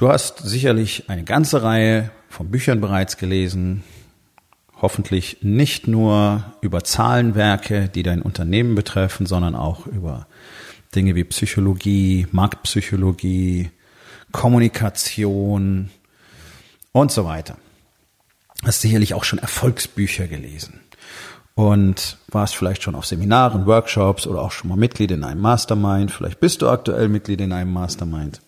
Du hast sicherlich eine ganze Reihe von Büchern bereits gelesen, hoffentlich nicht nur über Zahlenwerke, die dein Unternehmen betreffen, sondern auch über Dinge wie Psychologie, Marktpsychologie, Kommunikation und so weiter. Hast sicherlich auch schon Erfolgsbücher gelesen und warst vielleicht schon auf Seminaren, Workshops oder auch schon mal Mitglied in einem Mastermind. Vielleicht bist du aktuell Mitglied in einem Mastermind.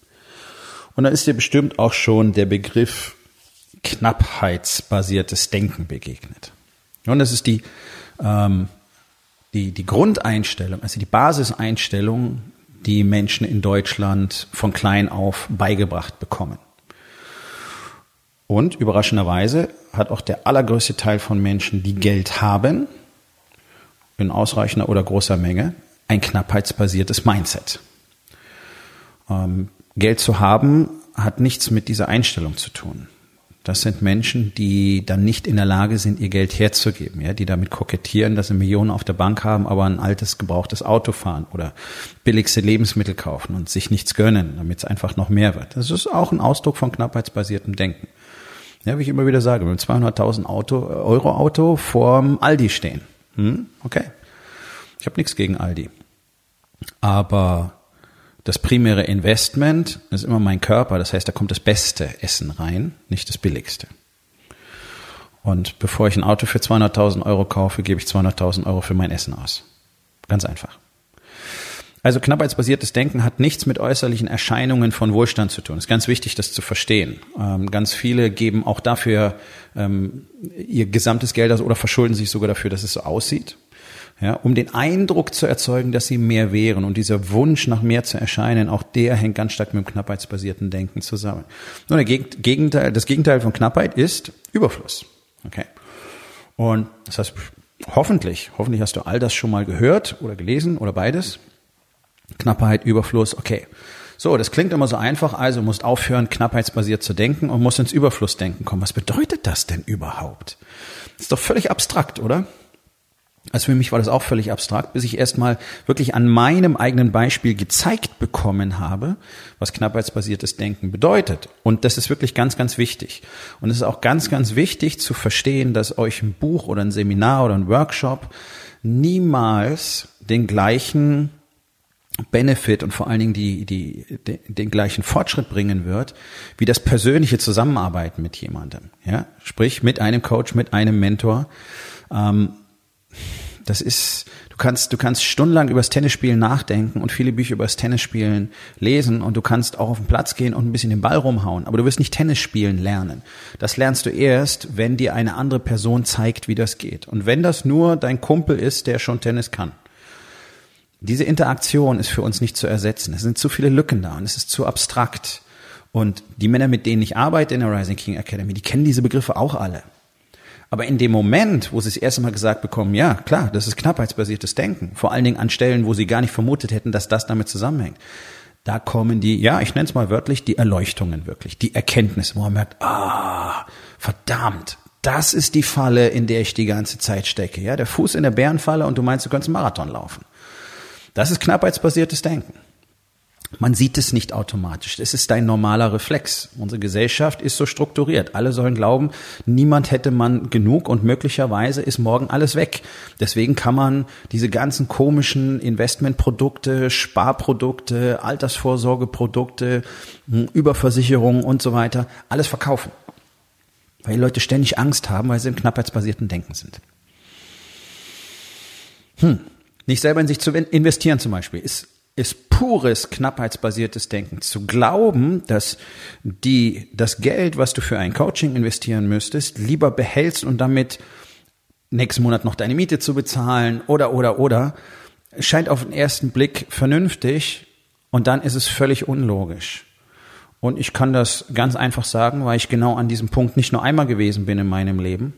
Und da ist dir bestimmt auch schon der Begriff knappheitsbasiertes Denken begegnet. Und das ist die, ähm, die, die Grundeinstellung, also die Basiseinstellung, die Menschen in Deutschland von klein auf beigebracht bekommen. Und überraschenderweise hat auch der allergrößte Teil von Menschen, die Geld haben, in ausreichender oder großer Menge, ein knappheitsbasiertes Mindset. Ähm, Geld zu haben hat nichts mit dieser Einstellung zu tun. Das sind Menschen, die dann nicht in der Lage sind, ihr Geld herzugeben, ja, die damit kokettieren, dass sie Millionen auf der Bank haben, aber ein altes, gebrauchtes Auto fahren oder billigste Lebensmittel kaufen und sich nichts gönnen, damit es einfach noch mehr wird. Das ist auch ein Ausdruck von knappheitsbasiertem Denken. Ja, wie ich immer wieder sage, mit 200.000 Auto, Euro Auto vorm Aldi stehen. Hm? Okay. Ich habe nichts gegen Aldi. Aber das primäre Investment ist immer mein Körper, das heißt, da kommt das beste Essen rein, nicht das billigste. Und bevor ich ein Auto für 200.000 Euro kaufe, gebe ich 200.000 Euro für mein Essen aus. Ganz einfach. Also knappheitsbasiertes Denken hat nichts mit äußerlichen Erscheinungen von Wohlstand zu tun. Es ist ganz wichtig, das zu verstehen. Ähm, ganz viele geben auch dafür ähm, ihr gesamtes Geld aus oder verschulden sich sogar dafür, dass es so aussieht ja, um den Eindruck zu erzeugen, dass sie mehr wären. Und dieser Wunsch nach mehr zu erscheinen, auch der hängt ganz stark mit dem knappheitsbasierten Denken zusammen. Nur der Gegenteil, das Gegenteil von Knappheit ist Überfluss. Okay. Und das heißt, hoffentlich, hoffentlich hast du all das schon mal gehört oder gelesen oder beides. Knappheit, Überfluss, okay. So, das klingt immer so einfach, also musst aufhören, knappheitsbasiert zu denken und musst ins Überflussdenken kommen. Was bedeutet das denn überhaupt? Das ist doch völlig abstrakt, oder? Also für mich war das auch völlig abstrakt, bis ich erstmal wirklich an meinem eigenen Beispiel gezeigt bekommen habe, was knappheitsbasiertes Denken bedeutet. Und das ist wirklich ganz, ganz wichtig. Und es ist auch ganz, ganz wichtig zu verstehen, dass euch ein Buch oder ein Seminar oder ein Workshop niemals den gleichen Benefit und vor allen Dingen die, die, die, den gleichen Fortschritt bringen wird, wie das persönliche Zusammenarbeiten mit jemandem. Ja? Sprich, mit einem Coach, mit einem Mentor. Ähm, das ist, du kannst, du kannst stundenlang über das Tennisspielen nachdenken und viele Bücher über das Tennisspielen lesen und du kannst auch auf den Platz gehen und ein bisschen den Ball rumhauen, aber du wirst nicht Tennis spielen lernen. Das lernst du erst, wenn dir eine andere Person zeigt, wie das geht. Und wenn das nur dein Kumpel ist, der schon Tennis kann. Diese Interaktion ist für uns nicht zu ersetzen. Es sind zu viele Lücken da und es ist zu abstrakt. Und die Männer, mit denen ich arbeite in der Rising King Academy, die kennen diese Begriffe auch alle. Aber in dem Moment, wo sie das erste Mal gesagt bekommen, ja, klar, das ist knappheitsbasiertes Denken, vor allen Dingen an Stellen, wo sie gar nicht vermutet hätten, dass das damit zusammenhängt, da kommen die, ja, ich nenne es mal wörtlich, die Erleuchtungen wirklich, die Erkenntnisse, wo man merkt, ah, verdammt, das ist die Falle, in der ich die ganze Zeit stecke. Ja, der Fuß in der Bärenfalle und du meinst, du könntest einen Marathon laufen. Das ist knappheitsbasiertes Denken. Man sieht es nicht automatisch. Es ist dein normaler Reflex. Unsere Gesellschaft ist so strukturiert. Alle sollen glauben, niemand hätte man genug und möglicherweise ist morgen alles weg. Deswegen kann man diese ganzen komischen Investmentprodukte, Sparprodukte, Altersvorsorgeprodukte, hm, Überversicherungen und so weiter, alles verkaufen. Weil die Leute ständig Angst haben, weil sie im knappheitsbasierten Denken sind. Hm. Nicht selber in sich zu investieren zum Beispiel ist ist pures knappheitsbasiertes Denken. Zu glauben, dass die, das Geld, was du für ein Coaching investieren müsstest, lieber behältst und damit nächsten Monat noch deine Miete zu bezahlen oder, oder, oder, scheint auf den ersten Blick vernünftig und dann ist es völlig unlogisch. Und ich kann das ganz einfach sagen, weil ich genau an diesem Punkt nicht nur einmal gewesen bin in meinem Leben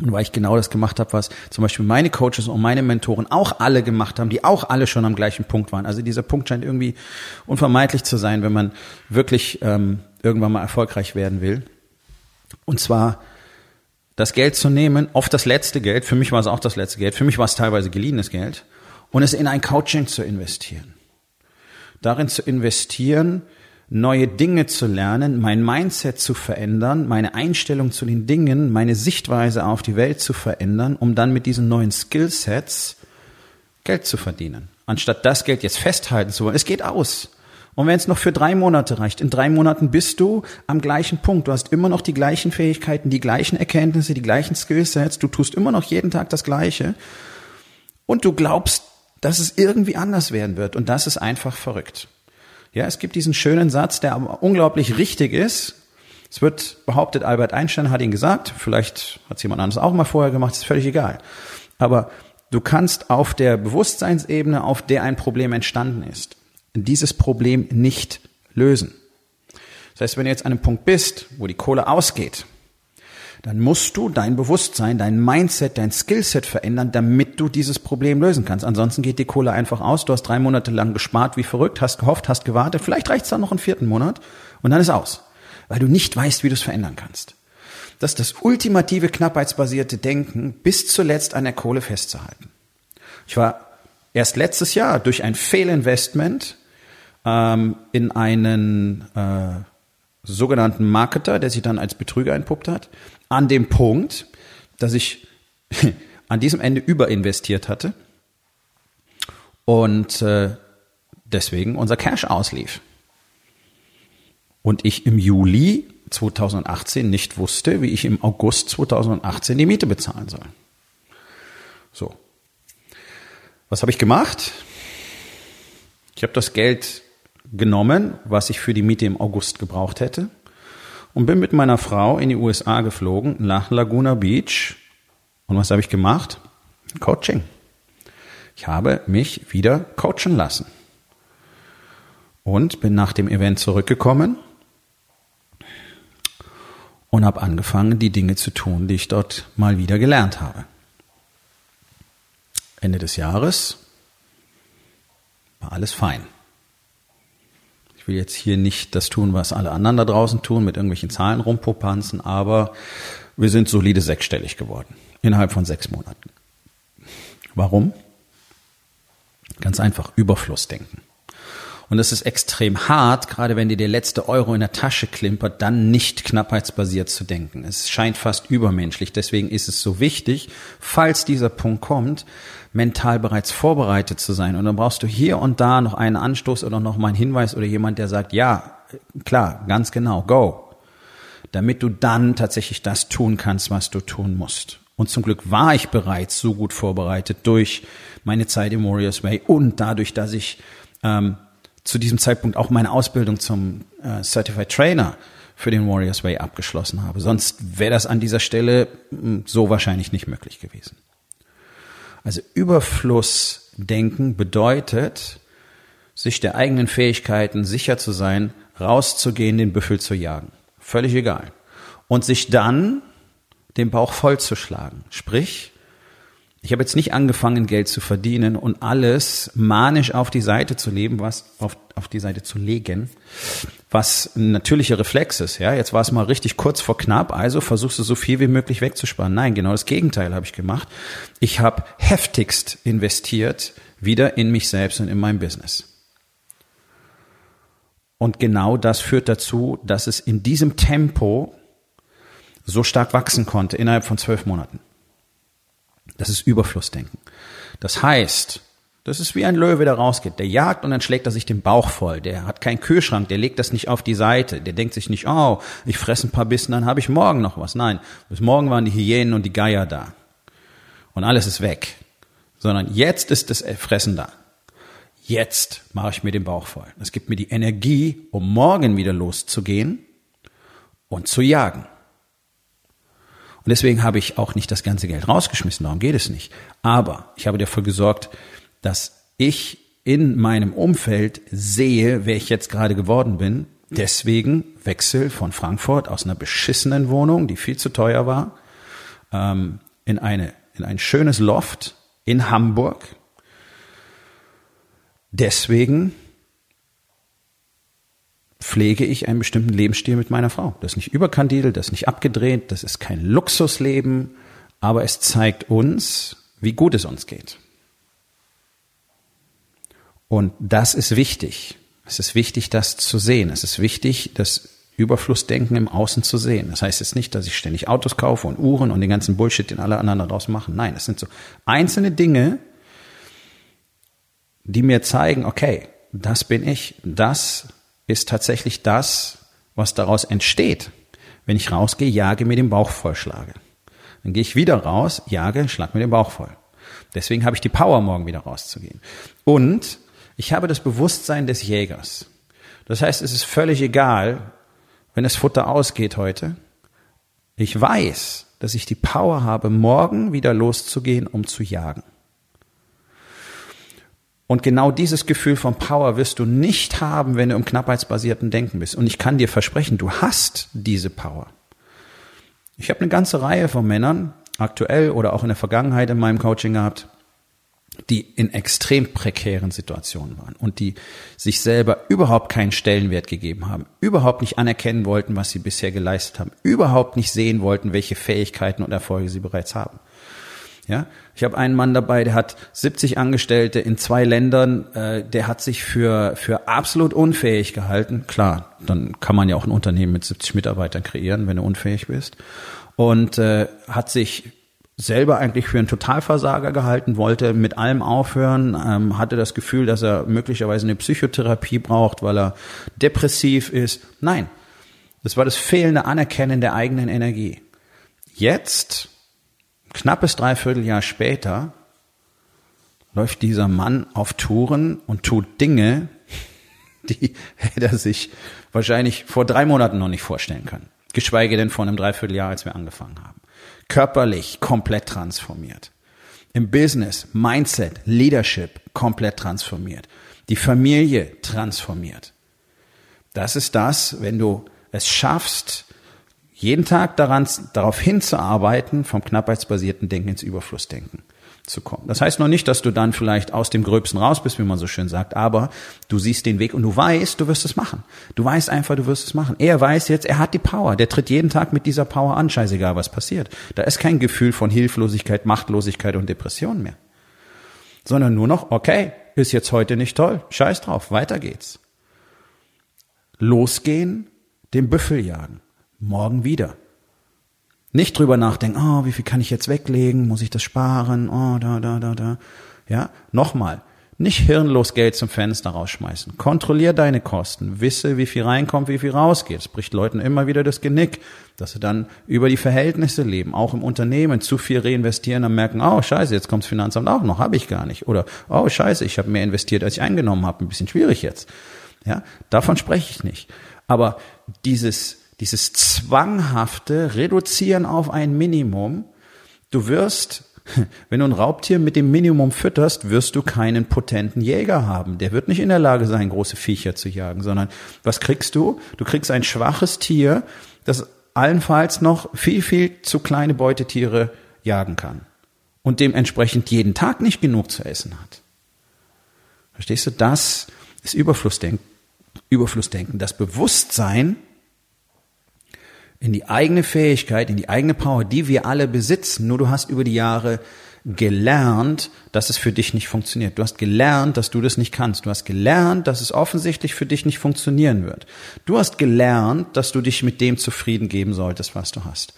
und weil ich genau das gemacht habe, was zum Beispiel meine Coaches und meine Mentoren auch alle gemacht haben, die auch alle schon am gleichen Punkt waren. Also dieser Punkt scheint irgendwie unvermeidlich zu sein, wenn man wirklich ähm, irgendwann mal erfolgreich werden will. Und zwar das Geld zu nehmen, oft das letzte Geld, für mich war es auch das letzte Geld, für mich war es teilweise geliehenes Geld, und es in ein Coaching zu investieren. Darin zu investieren, neue Dinge zu lernen, mein Mindset zu verändern, meine Einstellung zu den Dingen, meine Sichtweise auf die Welt zu verändern, um dann mit diesen neuen Skillsets Geld zu verdienen. Anstatt das Geld jetzt festhalten zu wollen. Es geht aus. Und wenn es noch für drei Monate reicht, in drei Monaten bist du am gleichen Punkt. Du hast immer noch die gleichen Fähigkeiten, die gleichen Erkenntnisse, die gleichen Skillsets. Du tust immer noch jeden Tag das Gleiche. Und du glaubst, dass es irgendwie anders werden wird. Und das ist einfach verrückt. Ja, es gibt diesen schönen Satz, der aber unglaublich richtig ist. Es wird behauptet, Albert Einstein hat ihn gesagt. Vielleicht hat es jemand anderes auch mal vorher gemacht. Ist völlig egal. Aber du kannst auf der Bewusstseinsebene, auf der ein Problem entstanden ist, dieses Problem nicht lösen. Das heißt, wenn du jetzt an einem Punkt bist, wo die Kohle ausgeht, dann musst du dein Bewusstsein, dein Mindset, dein Skillset verändern, damit du dieses Problem lösen kannst. Ansonsten geht die Kohle einfach aus. Du hast drei Monate lang gespart wie verrückt, hast gehofft, hast gewartet. Vielleicht reicht es dann noch einen vierten Monat und dann ist aus, weil du nicht weißt, wie du es verändern kannst. Das ist das ultimative knappheitsbasierte Denken, bis zuletzt an der Kohle festzuhalten. Ich war erst letztes Jahr durch ein Fehlinvestment ähm, in einen äh, sogenannten Marketer, der sich dann als Betrüger entpuppt hat, an dem Punkt, dass ich an diesem Ende überinvestiert hatte und äh, deswegen unser Cash auslief. Und ich im Juli 2018 nicht wusste, wie ich im August 2018 die Miete bezahlen soll. So. Was habe ich gemacht? Ich habe das Geld genommen, was ich für die Miete im August gebraucht hätte, und bin mit meiner Frau in die USA geflogen, nach Laguna Beach. Und was habe ich gemacht? Coaching. Ich habe mich wieder coachen lassen. Und bin nach dem Event zurückgekommen und habe angefangen, die Dinge zu tun, die ich dort mal wieder gelernt habe. Ende des Jahres war alles fein. Ich will jetzt hier nicht das tun, was alle anderen da draußen tun, mit irgendwelchen Zahlen rumpopanzen, aber wir sind solide sechsstellig geworden. Innerhalb von sechs Monaten. Warum? Ganz einfach Überflussdenken. Und es ist extrem hart, gerade wenn dir der letzte Euro in der Tasche klimpert, dann nicht knappheitsbasiert zu denken. Es scheint fast übermenschlich. Deswegen ist es so wichtig, falls dieser Punkt kommt, mental bereits vorbereitet zu sein. Und dann brauchst du hier und da noch einen Anstoß oder noch mal einen Hinweis oder jemand, der sagt, ja, klar, ganz genau, go. Damit du dann tatsächlich das tun kannst, was du tun musst. Und zum Glück war ich bereits so gut vorbereitet durch meine Zeit im Warriors Way und dadurch, dass ich ähm, zu diesem Zeitpunkt auch meine Ausbildung zum äh, Certified Trainer für den Warriors Way abgeschlossen habe. Sonst wäre das an dieser Stelle hm, so wahrscheinlich nicht möglich gewesen. Also Überflussdenken bedeutet, sich der eigenen Fähigkeiten sicher zu sein, rauszugehen, den Büffel zu jagen. Völlig egal. Und sich dann den Bauch vollzuschlagen. Sprich, ich habe jetzt nicht angefangen, Geld zu verdienen und alles manisch auf die Seite zu leben, was auf, auf die Seite zu legen, was ein natürlicher Reflex ist. Ja, jetzt war es mal richtig kurz vor knapp, also versuchst du so viel wie möglich wegzusparen. Nein, genau das Gegenteil habe ich gemacht. Ich habe heftigst investiert wieder in mich selbst und in mein Business. Und genau das führt dazu, dass es in diesem Tempo so stark wachsen konnte innerhalb von zwölf Monaten. Das ist Überflussdenken. Das heißt, das ist wie ein Löwe, der rausgeht. Der jagt und dann schlägt er sich den Bauch voll. Der hat keinen Kühlschrank, der legt das nicht auf die Seite. Der denkt sich nicht, oh, ich fresse ein paar Bissen, dann habe ich morgen noch was. Nein, bis morgen waren die Hyänen und die Geier da. Und alles ist weg. Sondern jetzt ist das Fressen da. Jetzt mache ich mir den Bauch voll. Das gibt mir die Energie, um morgen wieder loszugehen und zu jagen. Und deswegen habe ich auch nicht das ganze Geld rausgeschmissen, darum geht es nicht. Aber ich habe dafür gesorgt, dass ich in meinem Umfeld sehe, wer ich jetzt gerade geworden bin. Deswegen Wechsel von Frankfurt aus einer beschissenen Wohnung, die viel zu teuer war, ähm, in eine in ein schönes Loft in Hamburg. Deswegen pflege ich einen bestimmten Lebensstil mit meiner Frau. Das ist nicht überkandidelt, das ist nicht abgedreht, das ist kein Luxusleben, aber es zeigt uns, wie gut es uns geht. Und das ist wichtig. Es ist wichtig, das zu sehen. Es ist wichtig, das Überflussdenken im Außen zu sehen. Das heißt jetzt nicht, dass ich ständig Autos kaufe und Uhren und den ganzen Bullshit, den alle anderen daraus machen. Nein, es sind so einzelne Dinge, die mir zeigen, okay, das bin ich, das ist tatsächlich das, was daraus entsteht. Wenn ich rausgehe, jage mir den Bauch vollschlage. Dann gehe ich wieder raus, jage, schlag mir den Bauch voll. Deswegen habe ich die Power, morgen wieder rauszugehen. Und ich habe das Bewusstsein des Jägers. Das heißt, es ist völlig egal, wenn das Futter ausgeht heute. Ich weiß, dass ich die Power habe, morgen wieder loszugehen, um zu jagen. Und genau dieses Gefühl von Power wirst du nicht haben, wenn du im knappheitsbasierten Denken bist. Und ich kann dir versprechen, du hast diese Power. Ich habe eine ganze Reihe von Männern, aktuell oder auch in der Vergangenheit in meinem Coaching gehabt, die in extrem prekären Situationen waren und die sich selber überhaupt keinen Stellenwert gegeben haben, überhaupt nicht anerkennen wollten, was sie bisher geleistet haben, überhaupt nicht sehen wollten, welche Fähigkeiten und Erfolge sie bereits haben. Ja, ich habe einen Mann dabei, der hat 70 Angestellte in zwei Ländern, äh, der hat sich für für absolut unfähig gehalten. Klar, dann kann man ja auch ein Unternehmen mit 70 Mitarbeitern kreieren, wenn du unfähig bist. Und äh, hat sich selber eigentlich für einen Totalversager gehalten, wollte mit allem aufhören, ähm, hatte das Gefühl, dass er möglicherweise eine Psychotherapie braucht, weil er depressiv ist. Nein, das war das fehlende Anerkennen der eigenen Energie. Jetzt, knappes Dreivierteljahr später, läuft dieser Mann auf Touren und tut Dinge, die hätte er sich wahrscheinlich vor drei Monaten noch nicht vorstellen können. Geschweige denn vor einem Dreivierteljahr, als wir angefangen haben körperlich komplett transformiert. Im Business, Mindset, Leadership komplett transformiert. Die Familie transformiert. Das ist das, wenn du es schaffst, jeden Tag daran, darauf hinzuarbeiten, vom knappheitsbasierten Denken ins Überflussdenken zu kommen. Das heißt noch nicht, dass du dann vielleicht aus dem Gröbsten raus bist, wie man so schön sagt, aber du siehst den Weg und du weißt, du wirst es machen. Du weißt einfach, du wirst es machen. Er weiß jetzt, er hat die Power. Der tritt jeden Tag mit dieser Power an, scheißegal, was passiert. Da ist kein Gefühl von Hilflosigkeit, Machtlosigkeit und Depression mehr. Sondern nur noch, okay, ist jetzt heute nicht toll, scheiß drauf, weiter geht's. Losgehen, den Büffel jagen. Morgen wieder. Nicht drüber nachdenken, oh, wie viel kann ich jetzt weglegen? Muss ich das sparen? Oh, da, da, da, da. Ja, nochmal. Nicht hirnlos Geld zum Fenster rausschmeißen. Kontrollier deine Kosten. Wisse, wie viel reinkommt, wie viel rausgeht. Es bricht Leuten immer wieder das Genick, dass sie dann über die Verhältnisse leben, auch im Unternehmen zu viel reinvestieren, dann merken, oh scheiße, jetzt kommt das Finanzamt auch noch, habe ich gar nicht. Oder oh scheiße, ich habe mehr investiert, als ich eingenommen habe, ein bisschen schwierig jetzt. Ja, davon spreche ich nicht. Aber dieses dieses zwanghafte Reduzieren auf ein Minimum. Du wirst, wenn du ein Raubtier mit dem Minimum fütterst, wirst du keinen potenten Jäger haben. Der wird nicht in der Lage sein, große Viecher zu jagen, sondern was kriegst du? Du kriegst ein schwaches Tier, das allenfalls noch viel, viel zu kleine Beutetiere jagen kann und dementsprechend jeden Tag nicht genug zu essen hat. Verstehst du? Das ist Überflussdenken. Überflussdenken. Das Bewusstsein, in die eigene Fähigkeit, in die eigene Power, die wir alle besitzen. Nur du hast über die Jahre gelernt, dass es für dich nicht funktioniert. Du hast gelernt, dass du das nicht kannst. Du hast gelernt, dass es offensichtlich für dich nicht funktionieren wird. Du hast gelernt, dass du dich mit dem zufrieden geben solltest, was du hast.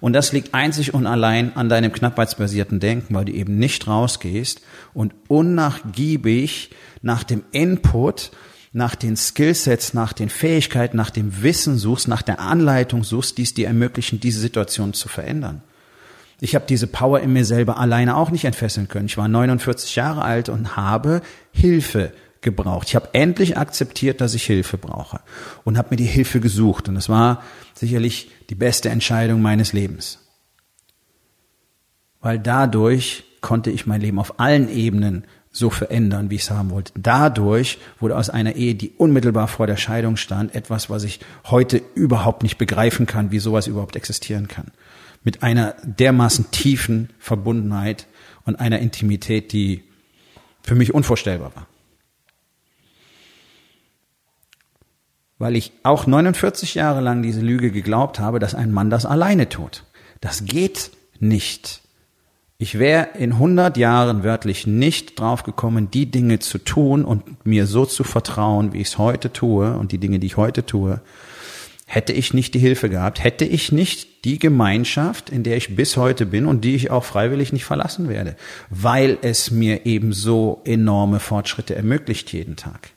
Und das liegt einzig und allein an deinem knappheitsbasierten Denken, weil du eben nicht rausgehst und unnachgiebig nach dem Input nach den Skillsets, nach den Fähigkeiten, nach dem Wissen suchst, nach der Anleitung suchst, die es dir ermöglichen, diese Situation zu verändern. Ich habe diese Power in mir selber alleine auch nicht entfesseln können. Ich war 49 Jahre alt und habe Hilfe gebraucht. Ich habe endlich akzeptiert, dass ich Hilfe brauche und habe mir die Hilfe gesucht. Und das war sicherlich die beste Entscheidung meines Lebens. weil dadurch konnte ich mein Leben auf allen Ebenen so verändern, wie ich es haben wollte. Dadurch wurde aus einer Ehe, die unmittelbar vor der Scheidung stand, etwas, was ich heute überhaupt nicht begreifen kann, wie sowas überhaupt existieren kann. Mit einer dermaßen tiefen Verbundenheit und einer Intimität, die für mich unvorstellbar war. Weil ich auch 49 Jahre lang diese Lüge geglaubt habe, dass ein Mann das alleine tut. Das geht nicht. Ich wäre in 100 Jahren wörtlich nicht drauf gekommen, die Dinge zu tun und mir so zu vertrauen, wie ich es heute tue und die Dinge, die ich heute tue, hätte ich nicht die Hilfe gehabt, hätte ich nicht die Gemeinschaft, in der ich bis heute bin und die ich auch freiwillig nicht verlassen werde, weil es mir eben so enorme Fortschritte ermöglicht jeden Tag.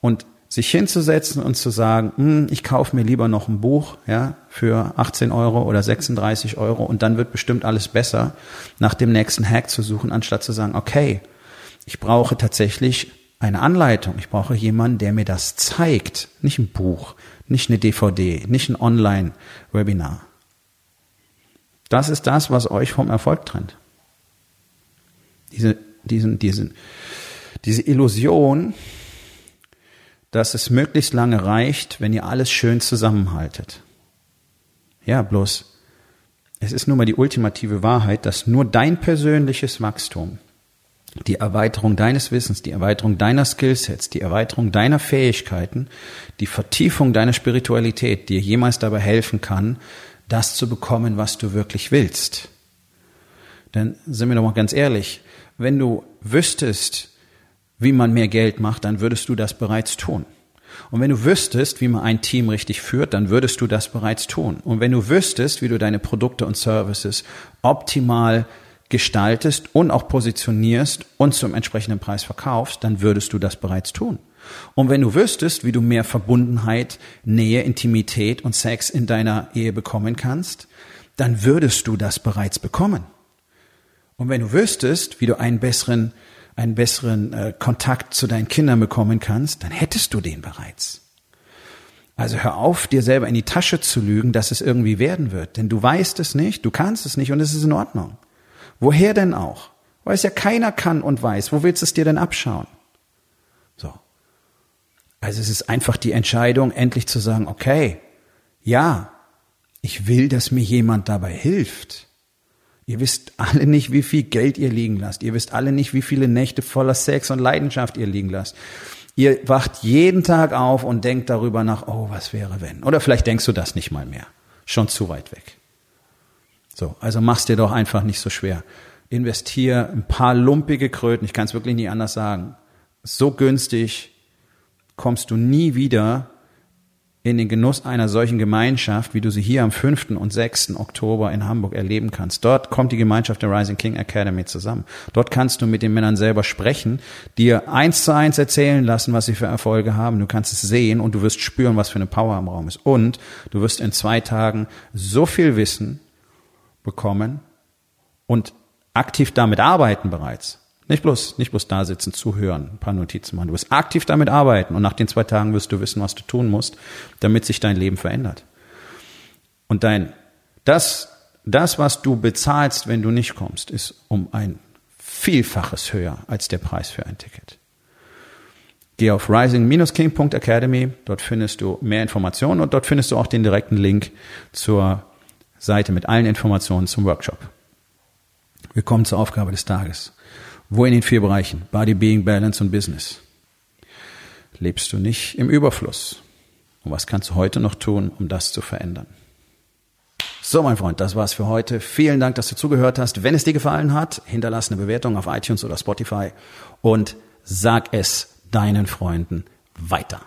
Und sich hinzusetzen und zu sagen, hm, ich kaufe mir lieber noch ein Buch, ja, für 18 Euro oder 36 Euro und dann wird bestimmt alles besser, nach dem nächsten Hack zu suchen, anstatt zu sagen, okay, ich brauche tatsächlich eine Anleitung. Ich brauche jemanden, der mir das zeigt. Nicht ein Buch, nicht eine DVD, nicht ein Online-Webinar. Das ist das, was euch vom Erfolg trennt. Diese, diesen, diesen, diese Illusion, dass es möglichst lange reicht, wenn ihr alles schön zusammenhaltet. Ja, bloß, es ist nun mal die ultimative Wahrheit, dass nur dein persönliches Wachstum, die Erweiterung deines Wissens, die Erweiterung deiner Skillsets, die Erweiterung deiner Fähigkeiten, die Vertiefung deiner Spiritualität dir jemals dabei helfen kann, das zu bekommen, was du wirklich willst. Denn sind wir doch mal ganz ehrlich, wenn du wüsstest, wie man mehr Geld macht, dann würdest du das bereits tun. Und wenn du wüsstest, wie man ein Team richtig führt, dann würdest du das bereits tun. Und wenn du wüsstest, wie du deine Produkte und Services optimal gestaltest und auch positionierst und zum entsprechenden Preis verkaufst, dann würdest du das bereits tun. Und wenn du wüsstest, wie du mehr Verbundenheit, Nähe, Intimität und Sex in deiner Ehe bekommen kannst, dann würdest du das bereits bekommen. Und wenn du wüsstest, wie du einen besseren einen besseren äh, Kontakt zu deinen Kindern bekommen kannst, dann hättest du den bereits. Also hör auf, dir selber in die Tasche zu lügen, dass es irgendwie werden wird. Denn du weißt es nicht, du kannst es nicht und es ist in Ordnung. Woher denn auch? Weil es ja keiner kann und weiß. Wo willst du es dir denn abschauen? So. Also es ist einfach die Entscheidung, endlich zu sagen, okay, ja, ich will, dass mir jemand dabei hilft. Ihr wisst alle nicht, wie viel Geld ihr liegen lasst. Ihr wisst alle nicht, wie viele Nächte voller Sex und Leidenschaft ihr liegen lasst. Ihr wacht jeden Tag auf und denkt darüber nach, oh, was wäre wenn? Oder vielleicht denkst du das nicht mal mehr. Schon zu weit weg. So, also mach's dir doch einfach nicht so schwer. Investier ein paar lumpige Kröten, ich kann es wirklich nicht anders sagen. So günstig kommst du nie wieder in den Genuss einer solchen Gemeinschaft, wie du sie hier am 5. und 6. Oktober in Hamburg erleben kannst. Dort kommt die Gemeinschaft der Rising King Academy zusammen. Dort kannst du mit den Männern selber sprechen, dir eins zu eins erzählen lassen, was sie für Erfolge haben. Du kannst es sehen und du wirst spüren, was für eine Power im Raum ist. Und du wirst in zwei Tagen so viel Wissen bekommen und aktiv damit arbeiten bereits, nicht bloß, nicht bloß da sitzen, zuhören, ein paar Notizen machen. Du wirst aktiv damit arbeiten und nach den zwei Tagen wirst du wissen, was du tun musst, damit sich dein Leben verändert. Und dein, das, das, was du bezahlst, wenn du nicht kommst, ist um ein Vielfaches höher als der Preis für ein Ticket. Geh auf rising-king.academy, dort findest du mehr Informationen und dort findest du auch den direkten Link zur Seite mit allen Informationen zum Workshop. Wir kommen zur Aufgabe des Tages. Wo in den vier Bereichen? Body, Being, Balance und Business. Lebst du nicht im Überfluss? Und was kannst du heute noch tun, um das zu verändern? So, mein Freund, das war's für heute. Vielen Dank, dass du zugehört hast. Wenn es dir gefallen hat, hinterlass eine Bewertung auf iTunes oder Spotify und sag es deinen Freunden weiter.